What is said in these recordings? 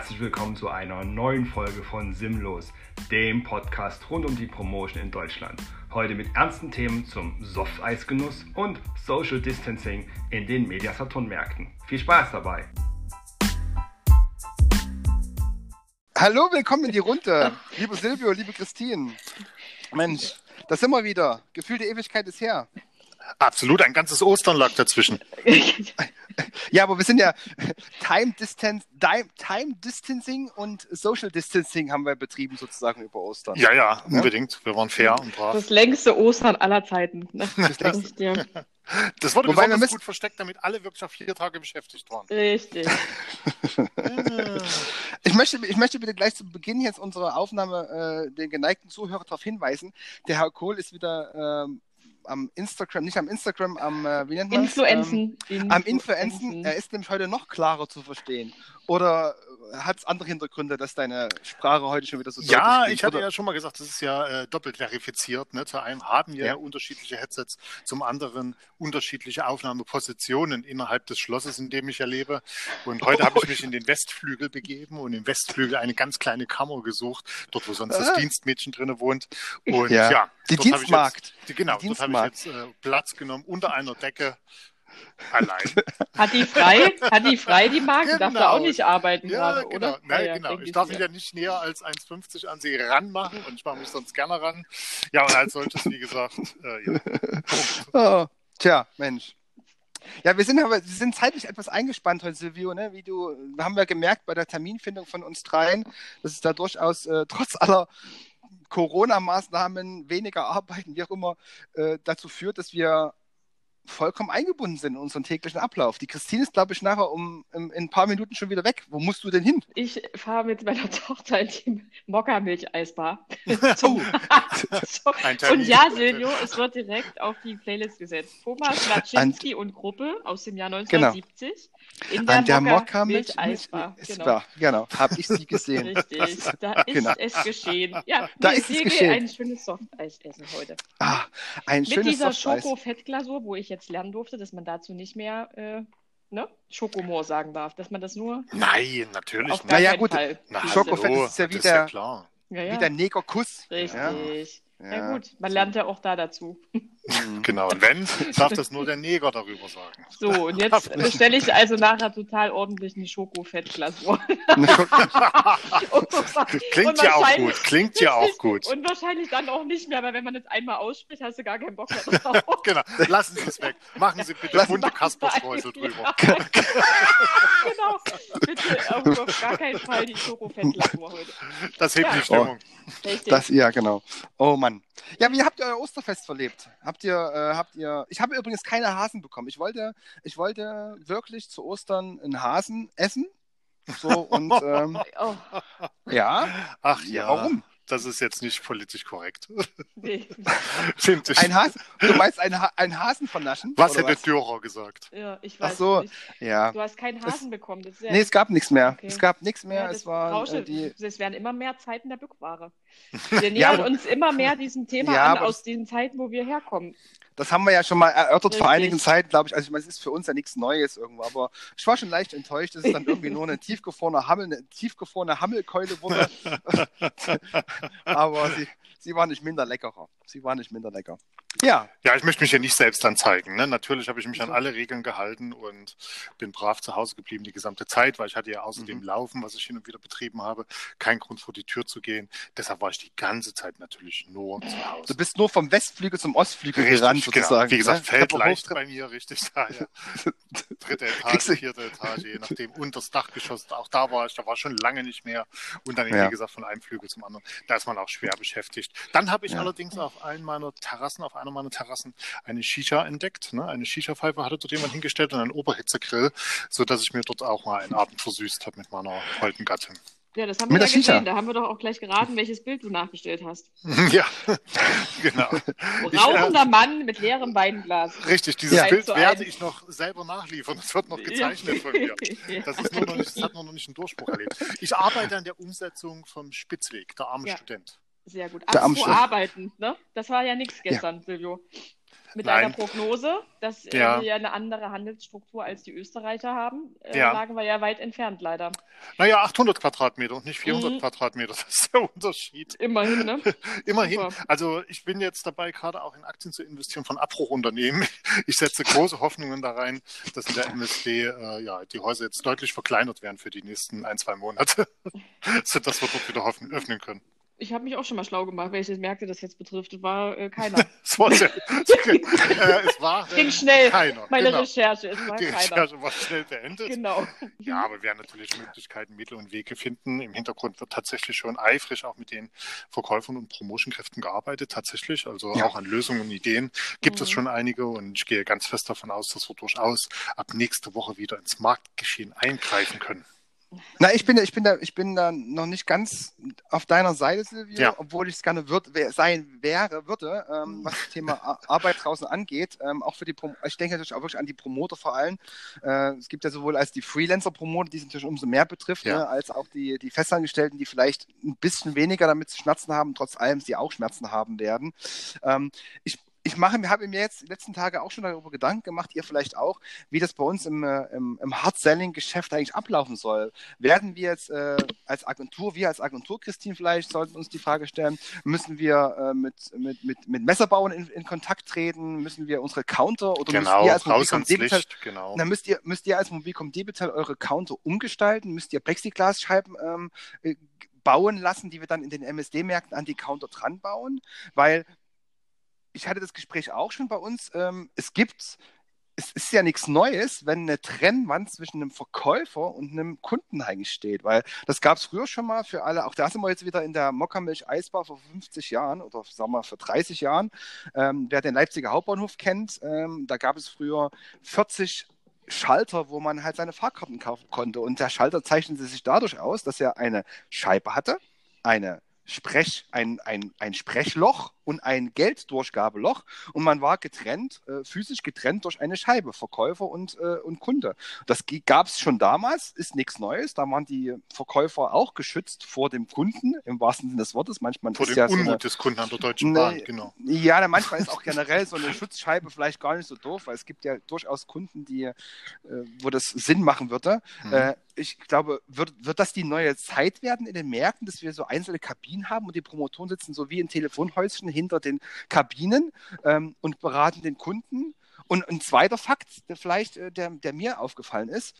herzlich willkommen zu einer neuen Folge von Simlos, dem Podcast rund um die Promotion in Deutschland. Heute mit ernsten Themen zum Softeisgenuss und Social Distancing in den Mediasaturn-Märkten. Viel Spaß dabei! Hallo, willkommen in die Runde. Liebe Silvio, liebe Christine. Mensch, da sind wir wieder. Gefühlte Ewigkeit ist her. Absolut, ein ganzes Ostern lag dazwischen. Ja, aber wir sind ja Time, Distance, Time Distancing und Social Distancing haben wir betrieben sozusagen über Ostern. Ja, ja, unbedingt. Wir waren fair und brav. Das längste Ostern aller Zeiten. Ne? Das ich dir. Das wurde Wobei wir besonders müssen- gut versteckt, damit alle wirklich auf vier Tage beschäftigt waren. Richtig. Ich möchte, ich möchte bitte gleich zu Beginn jetzt unserer Aufnahme äh, den geneigten Zuhörer darauf hinweisen, der Herr Kohl ist wieder ähm, am Instagram, nicht am Instagram, am, äh, wie nennt man Influenzen. Ähm, am Influenzen. Er ist nämlich heute noch klarer zu verstehen. Oder hat es andere Hintergründe, dass deine Sprache heute schon wieder so Ja, ich hatte Oder- ja schon mal gesagt, das ist ja äh, doppelt verifiziert. Ne? Zu einem haben wir Ja. unterschiedliche Headsets, zum anderen unterschiedliche Aufnahmepositionen innerhalb des Schlosses, in dem ich ja lebe. Und heute habe ich mich in den Westflügel begeben und im Westflügel eine ganz kleine Kammer gesucht, dort wo sonst das Ah. Dienstmädchen drin wohnt. Und Ja. ja, Die dort habe ich Dienstmagd. Jetzt, genau, Die dort habe ich jetzt äh, Platz genommen unter einer Decke. Allein. Hat die frei? Hat die frei, die Marke? Darf da Genau. auch nicht arbeiten Ja, gerade, genau. oder? Nein, Ja, genau. Ich darf mich ja nicht näher als 1,50 an sie ranmachen und ich mache mich sonst gerne ran. Ja, und als solches, wie gesagt, äh, ja. Oh, tja, Mensch. Ja, wir sind aber wir sind zeitlich etwas eingespannt heute, Silvio, ne? Wie du, haben wir gemerkt bei der Terminfindung von uns dreien, dass es da durchaus äh, trotz aller Corona-Maßnahmen, weniger Arbeiten, wie auch immer, äh, dazu führt, dass wir vollkommen eingebunden sind in unseren täglichen Ablauf. Die Christine ist, glaube ich, nachher um in, in ein paar Minuten schon wieder weg. Wo musst du denn hin? Ich fahre mit meiner Tochter in die Mokka-Milch-Eisbar. Oh. Und ja, Silvio, es wird direkt auf die Playlist gesetzt. Thomas Laczynski und Gruppe aus dem Jahr 1970 in der, an der Mokka Mokka-Milch Milch-Eisbar. ist Genau. Genau, habe ich sie gesehen. Richtig, da ist Genau. es geschehen. Ja, Da ich ist es sehe geschehen. ein schönes Softeis essen heute. Ah, ein Mit schönes dieser. Schoko-Fettglasur, wo ich jetzt lernen durfte, dass man dazu nicht mehr äh, ne, Schokomor sagen darf, dass man das nur Nein, natürlich auf nicht. Naja, gut. Na. Schokofett ist ja wieder- ja klar. Ja, ja. Wie der Negerkuss. Richtig. Ja. Ja. Ja. gut, man lernt ja auch da dazu. Mhm. Genau. Und wenn, darf das nur der Neger darüber sagen. So, und jetzt bestelle ich also nachher total ordentlich eine Schokofettglasur. Eine Schoko- Klingt ja auch gut. Klingt ja auch gut. Und wahrscheinlich dann auch nicht mehr, weil wenn man das einmal ausspricht, hast du gar keinen Bock mehr drauf. Genau. Lassen Sie es weg. Machen Sie bitte bunte Kasperstreusel drüber. genau. Bitte auf, auf gar keinen Fall die Schokofettglasur heute. Das hebt Ja. die Stimmung. Richtig. Das, ja, genau. Oh Mann. Ja, wie habt ihr euer Osterfest verlebt? Habt ihr, äh, habt ihr, ich habe übrigens keine Hasen bekommen. Ich wollte, ich wollte wirklich zu Ostern einen Hasen essen. So, und, ähm, oh, ja, Ach ja. warum? Das ist jetzt nicht politisch korrekt. nee. Finde ich. Ein Hasen, du meinst einen, ha einen Hasen vernaschen? Was hätte Dürer gesagt? Ja, ich Ach weiß so, nicht. Ja. Du hast keinen Hasen bekommen. Das ist ja Nee, es gab nichts mehr. Okay. Es gab nichts mehr. Ja, es war Rausche, äh, die. Es werden immer mehr Zeiten der Bückware. Wir nähern Ja, aber- uns immer mehr diesem Thema Ja, an, aus den Zeiten, wo wir herkommen. Das haben wir ja schon mal erörtert vor Richtig. einigen Zeiten, glaube ich. Also ich meine, es ist für uns ja nichts Neues irgendwo, aber ich war schon leicht enttäuscht, dass es dann irgendwie nur eine tiefgefrorene Hammel, eine tiefgefrorene Hammelkeule wurde. aber sie, sie war nicht minder leckerer. Sie war nicht minder lecker. Ja, Ja, ich möchte mich ja nicht selbst anzeigen. Ne? Natürlich habe ich mich an So. alle Regeln gehalten und bin brav zu Hause geblieben die gesamte Zeit, weil ich hatte ja außerdem Mhm. Laufen, was ich hin und wieder betrieben habe, keinen Grund vor die Tür zu gehen. Deshalb war ich die ganze Zeit natürlich nur zu Hause. du bist nur vom Westflügel zum Ostflügel Richtig, gerannt, genau. sozusagen. Wie gesagt, ne? fällt leicht bei mir, richtig. Da, ja. Dritte Etage, vierte Etage, je nachdem. Und das Dachgeschoss, auch da war ich, da war schon lange nicht mehr. Und dann, Ja. wie gesagt, von einem Flügel zum anderen. Da ist man auch schwer beschäftigt. Dann habe ich Ja. allerdings auf einen meiner Terrassen, auf einer meiner Terrassen, eine Shisha entdeckt. Ne? Eine Shisha-Pfeife hatte dort jemand hingestellt und einen Oberhitzegrill, sodass ich mir dort auch mal einen Abend versüßt habe mit meiner holden Gattin. Ja, das haben Mit wir ja gesehen. Da haben wir doch auch gleich geraten, welches Bild du nachgestellt hast. ja, genau. Ich, Rauchender Mann mit leerem Weinglas. Richtig, dieses Ja. Bild werde ich noch selber nachliefern. Das wird noch gezeichnet von mir. Das, ist nur noch nicht, das hat nur noch nicht einen Durchbruch erlebt. Ich arbeite an der Umsetzung vom Spitzweg, der arme. Student. Sehr gut. Apropos arbeiten, ne? Das war ja nichts gestern, Silvio. Mit Nein. einer Prognose, dass Ja. wir ja eine andere Handelsstruktur als die Österreicher haben, äh, Ja. lagen wir ja weit entfernt, leider. Naja, 800 Quadratmeter und nicht 400 Mhm. Quadratmeter. Das ist der Unterschied. Immerhin, ne? Immerhin. Super. Also ich bin jetzt dabei, gerade auch in Aktien zu investieren von Abbruchunternehmen. Ich setze große Hoffnungen da rein, dass in der MSD äh, ja, die Häuser jetzt deutlich verkleinert werden für die nächsten ein, zwei Monate, sodass wir dort wieder hoffen, öffnen können. Ich habe mich auch schon mal schlau gemacht, welche Märkte das jetzt betrifft. War äh, keiner. Es war, sehr, äh, es war äh, Ging schnell. keiner. Meine genau. Recherche, es war Die keiner. Recherche war schnell beendet. Genau. Ja, aber wir werden natürlich Möglichkeiten, Mittel und Wege finden. Im Hintergrund wird tatsächlich schon eifrig auch mit den Verkäufern und Promotionkräften gearbeitet, tatsächlich. Also Ja. auch an Lösungen und Ideen gibt es Mhm. schon einige und ich gehe ganz fest davon aus, dass wir durchaus ab nächste Woche wieder ins Marktgeschehen eingreifen können. Na, ich bin, da- ich bin da, ich bin da noch nicht ganz auf deiner Seite, Silvio, Ja. obwohl ich es gerne würd, wär, sein wäre, würde, ähm, Mhm. was das Thema Ar- Arbeit draußen angeht. Ähm, auch für die, Prom ich denke natürlich auch wirklich an die Promoter vor allem. Äh, es gibt ja sowohl als die Freelancer-Promoter, die es natürlich umso mehr betrifft, Ja. ne, als auch die, die Festangestellten, die vielleicht ein bisschen weniger damit zu schmerzen haben, trotz allem sie auch Schmerzen haben werden. Ähm, ich ich mache mir, habe mir jetzt die letzten Tage auch schon darüber Gedanken gemacht, ihr vielleicht auch, wie das bei uns im, äh, im, im Hard-Selling-Geschäft eigentlich ablaufen soll. Werden wir jetzt äh, als Agentur, wir als Agentur, Christine, vielleicht sollten uns die Frage stellen, müssen wir äh, mit, mit, mit, mit Messerbauern in, in Kontakt treten? Müssen wir unsere Counter oder genau, müsst ihr als Mobilcom Debitel, Licht, genau. dann müsst ihr, müsst ihr als Mobilcom Debitel eure Counter umgestalten? Müsst ihr Plexiglasscheiben ähm, äh, bauen lassen, die wir dann in den MSD-Märkten an die Counter dran bauen? Weil ich hatte das Gespräch auch schon bei uns. Ähm, es gibt, es ist ja nichts Neues, wenn eine Trennwand zwischen einem Verkäufer und einem Kunden eigentlich steht, weil das gab es früher schon mal für alle. Auch da sind wir jetzt wieder in der Mokkamilch Eisbar vor 50 Jahren oder sagen wir vor 30 Jahren. Ähm, wer den Leipziger Hauptbahnhof kennt, ähm, da gab es früher 40 Schalter, wo man halt seine Fahrkarten kaufen konnte. Und der Schalter zeichnete sich dadurch aus, dass er eine Scheibe hatte, eine Sprech, ein, ein, ein Sprechloch und ein Gelddurchgabeloch und man war getrennt, äh, physisch getrennt durch eine Scheibe, Verkäufer und, äh, und Kunde. Das gab es schon damals, ist nichts Neues. Da waren die Verkäufer auch geschützt vor dem Kunden, im wahrsten Sinne des Wortes. Manchmal Vor dem ja so Unmut eine, des Kunden an der Deutschen. Bahn, genau. ja, manchmal ist auch generell so eine Schutzscheibe vielleicht gar nicht so doof, weil es gibt ja durchaus Kunden, die, äh, wo das Sinn machen würde. Mhm. Äh, ich glaube, wird, wird das die neue Zeit werden in den Märkten, dass wir so einzelne Kabinen haben und die Promotoren sitzen so wie in Telefonhäuschen hinter den Kabinen ähm, und beraten den Kunden? Und ein zweiter Fakt, der vielleicht, äh, der, der mir aufgefallen ist,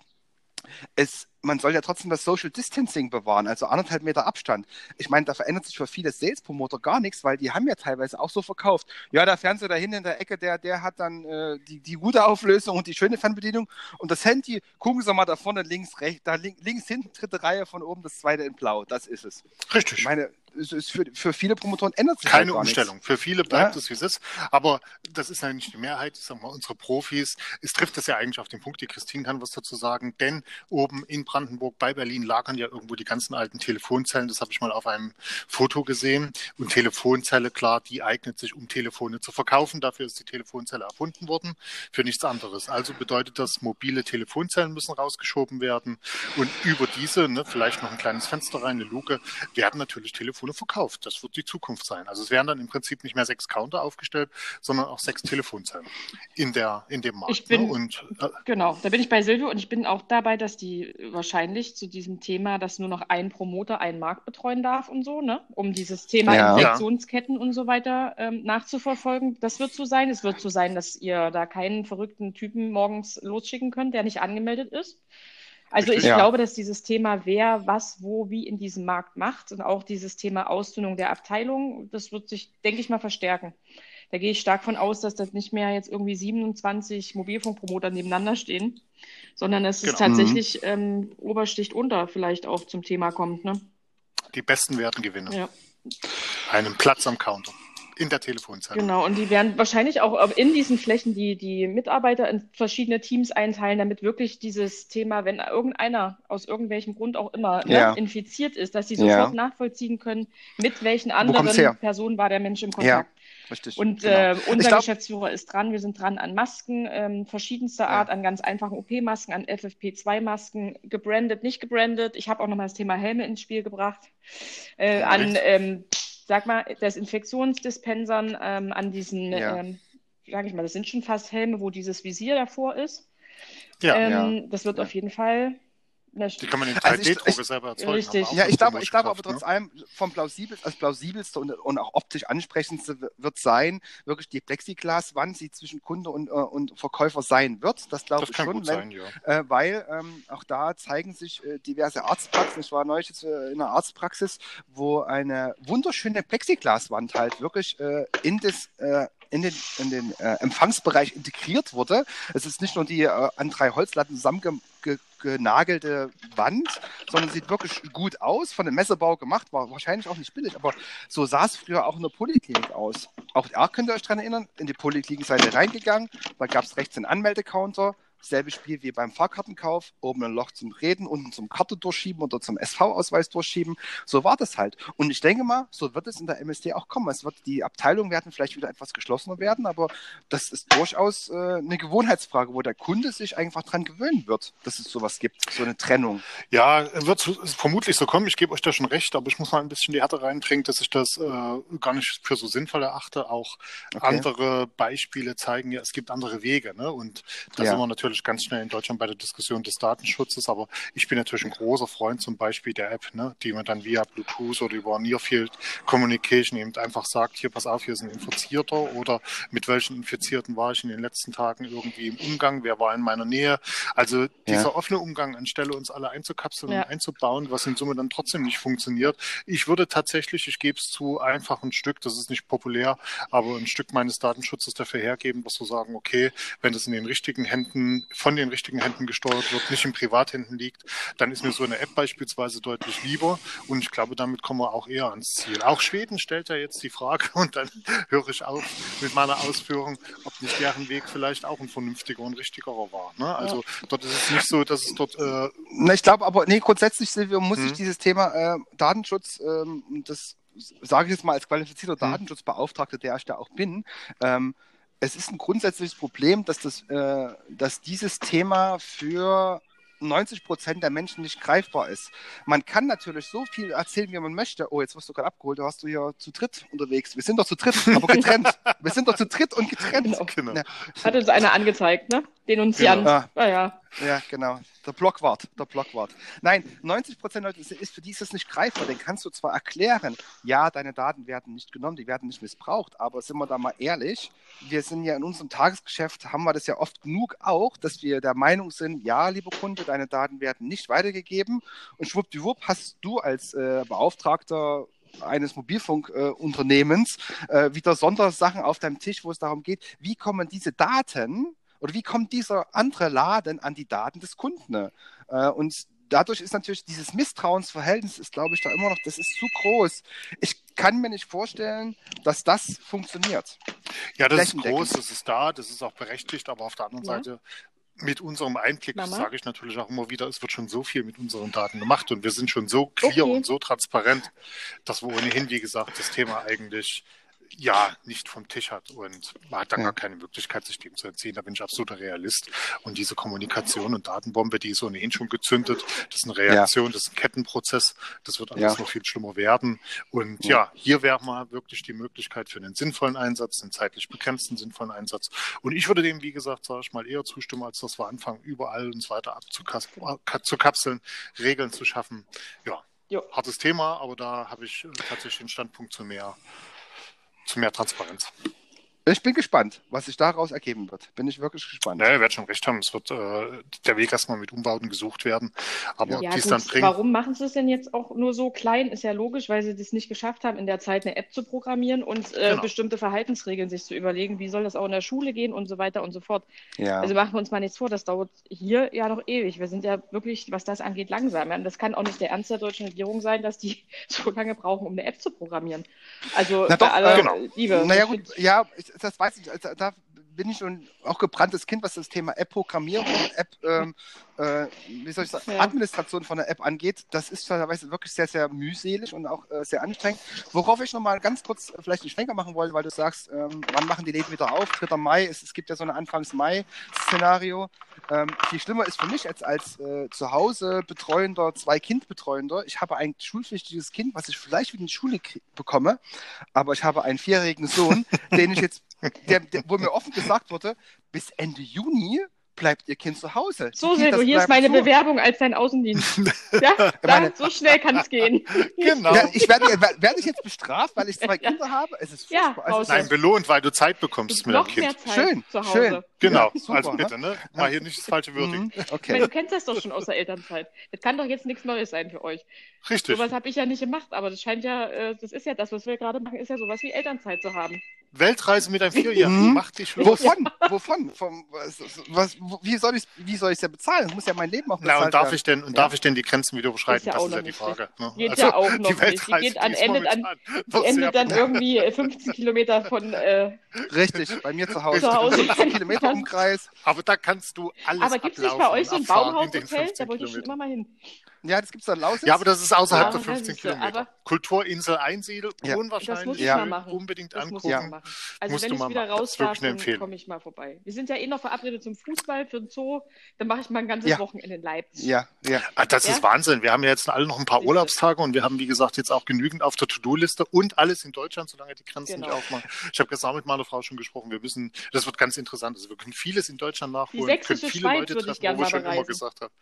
es, man soll ja trotzdem das Social Distancing bewahren, also anderthalb Meter Abstand. Ich meine, da verändert sich für viele Sales-Promoter gar nichts, weil die haben ja teilweise auch so verkauft. Ja, der Fernseher da hinten in der Ecke, der, der hat dann äh, die, die gute Auflösung und die schöne Fernbedienung. Und das Handy, gucken Sie mal da vorne links, rechts, da link, links hinten, dritte Reihe von oben, das zweite in blau. Das ist es. Ich Richtig. meine, es ist für, für viele Promotoren ändert sich Keine halt Umstellung. Für viele bleibt Ja. es, wie es ist. Aber das ist ja nicht die Mehrheit. Ich sag mal, unsere Profis, es trifft es ja eigentlich auf den Punkt, die Christine kann was dazu sagen, denn oben in Brandenburg bei Berlin lagern ja irgendwo die ganzen alten Telefonzellen. Das habe ich mal auf einem Foto gesehen. Und Telefonzelle, klar, die eignet sich, um Telefone zu verkaufen. Dafür ist die Telefonzelle erfunden worden, für nichts anderes. Also bedeutet das, mobile Telefonzellen müssen rausgeschoben werden. Und über diese, ne, vielleicht noch ein kleines Fenster rein, eine Luke, werden natürlich Telefone verkauft. Das wird die Zukunft sein. Also es werden dann im Prinzip nicht mehr sechs Counter aufgestellt, sondern auch sechs Telefonzellen in, der, in dem Markt. Ich bin- ne? Und äh, Genau, da bin ich bei Silvio und ich bin auch dabei, dass die wahrscheinlich zu diesem Thema, dass nur noch ein Promoter einen Markt betreuen darf und so, ne? Um dieses Thema Ja. Infektionsketten und so weiter ähm, nachzuverfolgen. Das wird so sein. Es wird so sein, dass ihr da keinen verrückten Typen morgens losschicken könnt, der nicht angemeldet ist. Also ich. Ja. glaube, dass dieses Thema, wer was wo wie in diesem Markt macht und auch dieses Thema Ausdünnung der Abteilung, das wird sich, denke ich mal, verstärken. Da gehe ich stark von aus, dass das nicht mehr jetzt irgendwie 27 Mobilfunkpromoter nebeneinander stehen, sondern dass es Genau. tatsächlich ähm, Obersticht unter vielleicht auch zum Thema kommt. Ne? die Besten werden gewinnen. Ja, Einen Platz am Counter in der Telefonzelle. genau. Und die werden wahrscheinlich auch in diesen Flächen die, die Mitarbeiter in verschiedene Teams einteilen, damit wirklich dieses Thema, wenn irgendeiner aus irgendwelchem Grund auch immer ne, Ja. infiziert ist, dass sie Ja. sofort nachvollziehen können, mit welchen anderen Personen war der Mensch im Kontakt. Richtig. Und genau. äh, unser glaub- Geschäftsführer ist dran. Wir sind dran an Masken ähm, verschiedenster Ja. Art, an ganz einfachen OP-Masken, an FFP2-Masken, gebrandet, nicht gebrandet. Ich habe auch nochmal das Thema Helme ins Spiel gebracht. Äh, an, Echt? ähm, sag mal, Desinfektionsdispensern, ähm, an diesen Ja. ähm, sage ich mal, das sind schon fast Helme, wo dieses Visier davor ist. Ja, ähm, ja. Das wird Ja. auf jeden Fall. Die kann man in Also ich- 3D-Drucker ich- selber erzeugen. Richtig. Ja, ich glaube, ich glaube aber trotz allem vom plausibel, also plausibelste und, und auch optisch ansprechendste wird sein, wirklich die Plexiglaswand, die zwischen Kunde und, äh, und Verkäufer sein wird. Das glaube ich kann schon, gut wenn, sein, ja. äh, weil ähm, auch da zeigen sich äh, diverse Arztpraxen. Ich war neulich jetzt äh, in einer Arztpraxis, wo eine wunderschöne Plexiglaswand halt wirklich äh, in das äh, in den, in den äh, Empfangsbereich integriert wurde. Es ist nicht nur die äh, an drei Holzlatten zusammengenagelte Wand, sondern sieht wirklich gut aus, von dem Messebau gemacht, war wahrscheinlich auch nicht billig, aber so sah es früher auch in der Poliklinik aus. Auch da könnt ihr euch dran erinnern, in die Poliklinikseite reingegangen, da gab es rechts den Anmeldecounter, Selbe Spiel wie beim Fahrkartenkauf, oben ein Loch zum Reden, unten zum Karte durchschieben oder zum SV-Ausweis durchschieben. So war das halt. Und ich denke mal, so wird es in der MSD auch kommen. Es wird, die Abteilungen werden vielleicht wieder etwas geschlossener werden, aber das ist durchaus äh, eine Gewohnheitsfrage, wo der Kunde sich einfach dran gewöhnen wird, dass es sowas gibt, so eine Trennung. Ja, wird vermutlich so kommen. Ich gebe euch da schon recht, aber ich muss mal ein bisschen die Härte reinbringen, dass ich das äh, gar nicht für so sinnvoll erachte. Auch Okay. andere Beispiele zeigen ja, es gibt andere Wege. Ne? Und da Ja. sind wir natürlich ganz schnell in Deutschland bei der Diskussion des Datenschutzes. Aber ich bin natürlich ein großer Freund zum Beispiel der App, ne? die man dann via Bluetooth oder über Nearfield Communication eben einfach sagt, hier pass auf, hier ist ein Infizierter oder mit welchen Infizierten war ich in den letzten Tagen irgendwie im Umgang, wer war in meiner Nähe. Also dieser Ja. offene Umgang, anstelle uns alle einzukapseln Ja. und einzubauen, was in Summe dann trotzdem nicht funktioniert. Ich würde tatsächlich, ich gebe es zu, einfach ein Stück, das ist nicht populär, aber ein Stück meines Datenschutzes dafür hergeben, dass wir sagen, okay, wenn das in den richtigen Händen, von den richtigen Händen gesteuert wird, nicht in Privathänden liegt, dann ist mir so eine App beispielsweise deutlich lieber und ich glaube, damit kommen wir auch eher ans Ziel. Auch Schweden stellt ja jetzt die Frage und dann höre ich auf mit meiner Ausführung, ob nicht deren Weg vielleicht auch ein vernünftiger und richtigerer war. Ne? Also dort ist es nicht so, dass es dort äh, Na, ich glaube aber, nee, grundsätzlich, Silvio, muss Mhm. ich dieses Thema äh, Datenschutz, ähm, das sage ich jetzt mal als qualifizierter Mhm. Datenschutzbeauftragter, der ich da auch bin, ähm, es ist ein grundsätzliches Problem, dass, das, äh, dass dieses Thema für 90 Prozent der Menschen nicht greifbar ist. Man kann natürlich so viel erzählen, wie man möchte. Oh, jetzt wirst du gerade abgeholt, da warst du hier zu dritt unterwegs. Wir sind doch zu dritt, aber getrennt. Wir sind doch zu dritt und getrennt. Genau. genau. Ja. Hat uns einer angezeigt, ne? Denunziant. Genau. Naja. Ja, genau. Der Blockwart, der Blockwart. Nein, 90 Prozent Leute ist, für die ist das nicht greifbar. Den kannst du zwar erklären, ja, deine Daten werden nicht genommen, die werden nicht missbraucht, aber sind wir da mal ehrlich, wir sind ja in unserem Tagesgeschäft, haben wir das ja oft genug auch, dass wir der Meinung sind, ja, lieber Kunde, deine Daten werden nicht weitergegeben und schwuppdiwupp hast du als äh, Beauftragter eines Mobilfunkunternehmens äh, wieder Sondersachen auf deinem Tisch, wo es darum geht, wie kommen diese Daten oder wie kommt dieser andere Laden an die Daten des Kunden? Äh, und dadurch ist natürlich dieses Misstrauensverhältnis, ist glaube ich da immer noch, das ist zu groß. Ich kann mir nicht vorstellen, dass das funktioniert. Ja, das ist groß, das ist da, das ist auch berechtigt, aber auf der anderen Ja. Seite mit unserem Einblick, sage ich natürlich auch immer wieder, es wird schon so viel mit unseren Daten gemacht und wir sind schon so clear Okay. und so transparent, dass wir ohnehin, wie gesagt, das Thema eigentlich ja nicht vom Tisch hat und man hat dann Ja. gar keine Möglichkeit, sich dem zu entziehen. Da bin ich absoluter Realist. Und diese Kommunikation und Datenbombe, die ist ohnehin schon gezündet. Das ist eine Reaktion, das ist ein Kettenprozess. Das wird alles Ja. noch viel schlimmer werden. Und Ja. ja, hier wäre mal wirklich die Möglichkeit für einen sinnvollen Einsatz, einen zeitlich begrenzten sinnvollen Einsatz. Und ich würde dem, wie gesagt, sage ich mal, eher zustimmen, als dass wir anfangen, überall uns weiter abzukapseln, Regeln zu schaffen. Ja, Jo. hartes Thema, aber da habe ich äh, tatsächlich den Standpunkt zu mehr, zu mehr Transparenz. Ich bin gespannt, was sich daraus ergeben wird. Bin ich wirklich gespannt. Ja, ihr werdet schon recht haben. Es wird äh, der Weg erstmal mit Umbauten gesucht werden. Aber Ja, gut, dann bringt. warum machen sie es denn jetzt auch nur so klein? Ist ja logisch, weil sie das nicht geschafft haben, in der Zeit eine App zu programmieren und äh, Genau. bestimmte Verhaltensregeln sich zu überlegen, wie soll das auch in der Schule gehen und so weiter und so fort. Ja. Also machen wir uns mal nichts vor, das dauert hier ja noch ewig. Wir sind ja wirklich, was das angeht, langsam. Und das kann auch nicht der Ernst der deutschen Regierung sein, dass die so lange brauchen, um eine App zu programmieren. Also Na bei doch, aller äh, genau. Liebe. Naja gut, ja, ich- das weiß ich. Also, da bin ich schon auch gebranntes Kind, was das Thema App-Programmierung, App, ähm, äh, wie soll ich sagen, Ja. Administration von der App angeht, das ist teilweise wirklich sehr, sehr mühselig und auch äh, sehr anstrengend. Worauf ich nochmal ganz kurz äh, vielleicht einen Schwenker machen wollte, weil du sagst, ähm, wann machen die Läden wieder auf? 3. Mai, es, es gibt ja so ein Anfangs-Mai-Szenario. Ähm, viel schlimmer ist für mich jetzt als äh, zu Hause betreuender, zwei Kind betreuender. Ich habe ein schulpflichtiges Kind, was ich vielleicht wieder in die Schule bekomme, aber ich habe einen vierjährigen Sohn, den ich jetzt, der, der, wo mir offen gesagt wurde, bis Ende Juni bleibt ihr Kind zu Hause. So, Silvo, hier ist meine zu. Bewerbung als dein Außendienst. Ja, da, meine- so schnell kann es gehen. Genau. Ja, ich werde, werde ich jetzt bestraft, weil ich zwei Kinder habe? Es ist Ja, furchtbar. es ist, Nein, belohnt, weil du Zeit bekommst mit dem Kind. mehr Zeit Schön, zu Hause. schön. Genau, Ja, super, also bitte, ne? Mal hier nicht das falsche würdigen. Mhm, Ich meine, okay. du kennst das doch schon aus der Elternzeit. Das kann doch jetzt nichts Neues sein für euch. Richtig. Sowas habe ich ja nicht gemacht, aber das scheint ja, äh, das ist ja das, was wir gerade machen, ist ja sowas wie Elternzeit zu haben. Weltreise mit einem Vierjährigen. Mhm. Mach dich los. Wovon? Wovon? Vom, was, was, wie soll ich wie soll ich ja bezahlen? Ich muss ja mein Leben auch bezahlen. Na, und darf ich denn, und Ja. darf ich denn die Grenzen wieder überschreiten? Ist ja das auch ist ja die nicht Frage. Ne? Geht ja auch noch die nicht. Die Weltreise, geht an- endet an- Die endet dann irgendwie 15 Kilometer von. Äh, Richtig, bei mir zu Hause. Zu Hause. 15 Kilometer Umkreis. Aber da kannst du alles aber gibt es nicht bei euch so ein Baumhaushotel? 15 Da wollte ich schon immer mal hin. Ja, das gibt's da in Lausitz. Ja, aber das ist außerhalb Ja, der das 15 siehst du, Kilometer. Kulturinsel Einsiedel, Ja. unwahrscheinlich. Das muss ich Ja. mal machen. Unbedingt Das muss angucken. ich Ja. mal machen. Also Musst wenn du ich mal wieder machen. Das ist raus wirklich darf, eine dann komme ich mal vorbei. Wir sind ja eh noch verabredet zum Fußball, für den Zoo. Dann mache ich mal ein ganzes Ja. Wochenende in Leipzig. Ja, ja. Ah, das Ja? ist Wahnsinn. Wir haben ja jetzt alle noch ein paar. Urlaubstage und wir haben, wie gesagt, jetzt auch genügend auf der To-Do-Liste und alles in Deutschland, solange die Grenzen Genau. nicht aufmachen. Ich habe gestern auch mit meiner Frau schon gesprochen. Wir müssen, das wird ganz interessant. Also wir können vieles in Deutschland nachholen. Die sächsische können viele Schweiz Leute würde ich treffen, gern wo ich mal schon immer bereisen. gesagt habe.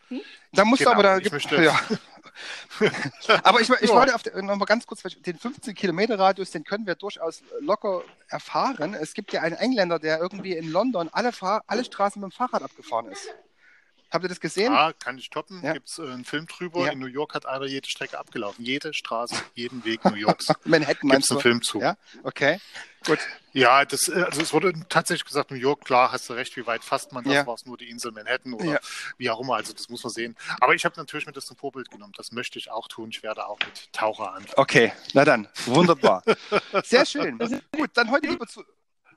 Da musst Genau, du aber da. ich möchte- ja. aber ich, ich Ja. wollte auf der, noch mal ganz kurz, den 15 Kilometer Radius, den können wir durchaus locker erfahren. Es gibt ja einen Engländer, der irgendwie in London alle, Fahr alle Straßen mit dem Fahrrad abgefahren ist. Habt ihr das gesehen? Ja, kann ich toppen. Ja. Gibt es äh, einen Film drüber. Ja. In New York hat einer jede Strecke abgelaufen. Jede Straße, jeden Weg New Yorks. Manhattan Gibt meinst es du? einen Film zu. Ja, okay. Gut. Ja, das, äh, also es wurde tatsächlich gesagt, New York, klar, hast du recht, wie weit fasst man das? Ja. War es nur die Insel Manhattan oder Ja. wie auch immer, also das muss man sehen. Aber ich habe natürlich mir das zum Vorbild genommen. Das möchte ich auch tun. Ich werde auch mit Taucher anfangen. Okay, na dann. Wunderbar. Sehr schön. Gut, dann heute lieber zu.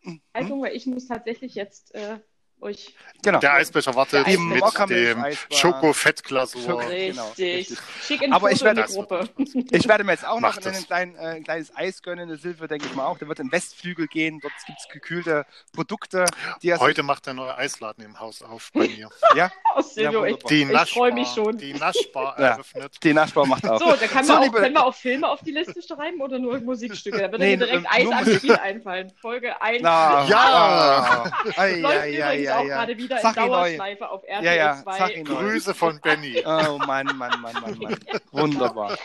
Hm? Haltung, weil ich muss tatsächlich jetzt äh, euch. Genau. Der Eisbecher wartet Die mit dem. Schoko-Fettglasur. Schoko- Richtig. genau, richtig. Schick ein Aber ich werde in die Gruppe. Ich werde mir jetzt auch noch ein, klein, äh, ein kleines Eis gönnen. Der Silve, denke ich mal auch. Der wird in Westflügel gehen. Dort gibt es gekühlte Produkte. Die er Heute macht der neue Eisladen im Haus auf bei mir. ja, Aus Silvio, ich, wunderbar. Die ich Naschbar, freue mich schon. Die Naschbar Ja. eröffnet. den Nachbar macht auf. So, da kann So, man auch, können wir auch Filme auf die Liste schreiben oder nur Musikstücke? Da wird Nee, mir direkt Eis am. Spiel einfallen. Folge 1. Na, Ja! Ei, Läuft ei, übrigens ei, auch ei. gerade wieder in Sag neu. Dauerschleife auf RTL Ja, ja, 2. sag ihn neu. Grüße von Benny. Oh Mann, Mann, Mann, Mann, Mann. Wunderbar.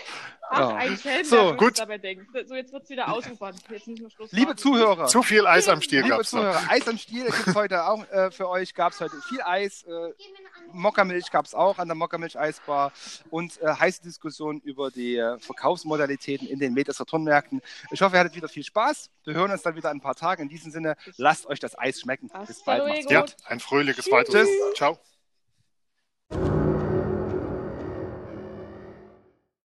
Ach, Ja. ein Schelm, So, der gut. dabei denkt. So, jetzt wird es wieder ausufern. Jetzt müssen wir Schluss Liebe machen. Zuhörer, Zu viel Eis am Stiel liebe gab's da. Zuhörer, Eis am Stiel gibt es heute auch äh, für euch. Gab es heute viel Eis. Äh, Mokkamilch gab es auch an der Mokkamilch-Eisbar und äh, heiße Diskussionen über die äh, Verkaufsmodalitäten in den Media-Saturn-Märkten. Ich hoffe, ihr hattet wieder viel Spaß. Wir hören uns dann wieder in ein paar Tagen. In diesem Sinne, lasst euch das Eis schmecken. Bis bald. Macht's gut. Ja, ein fröhliches weiteres. Tschüss. Ciao.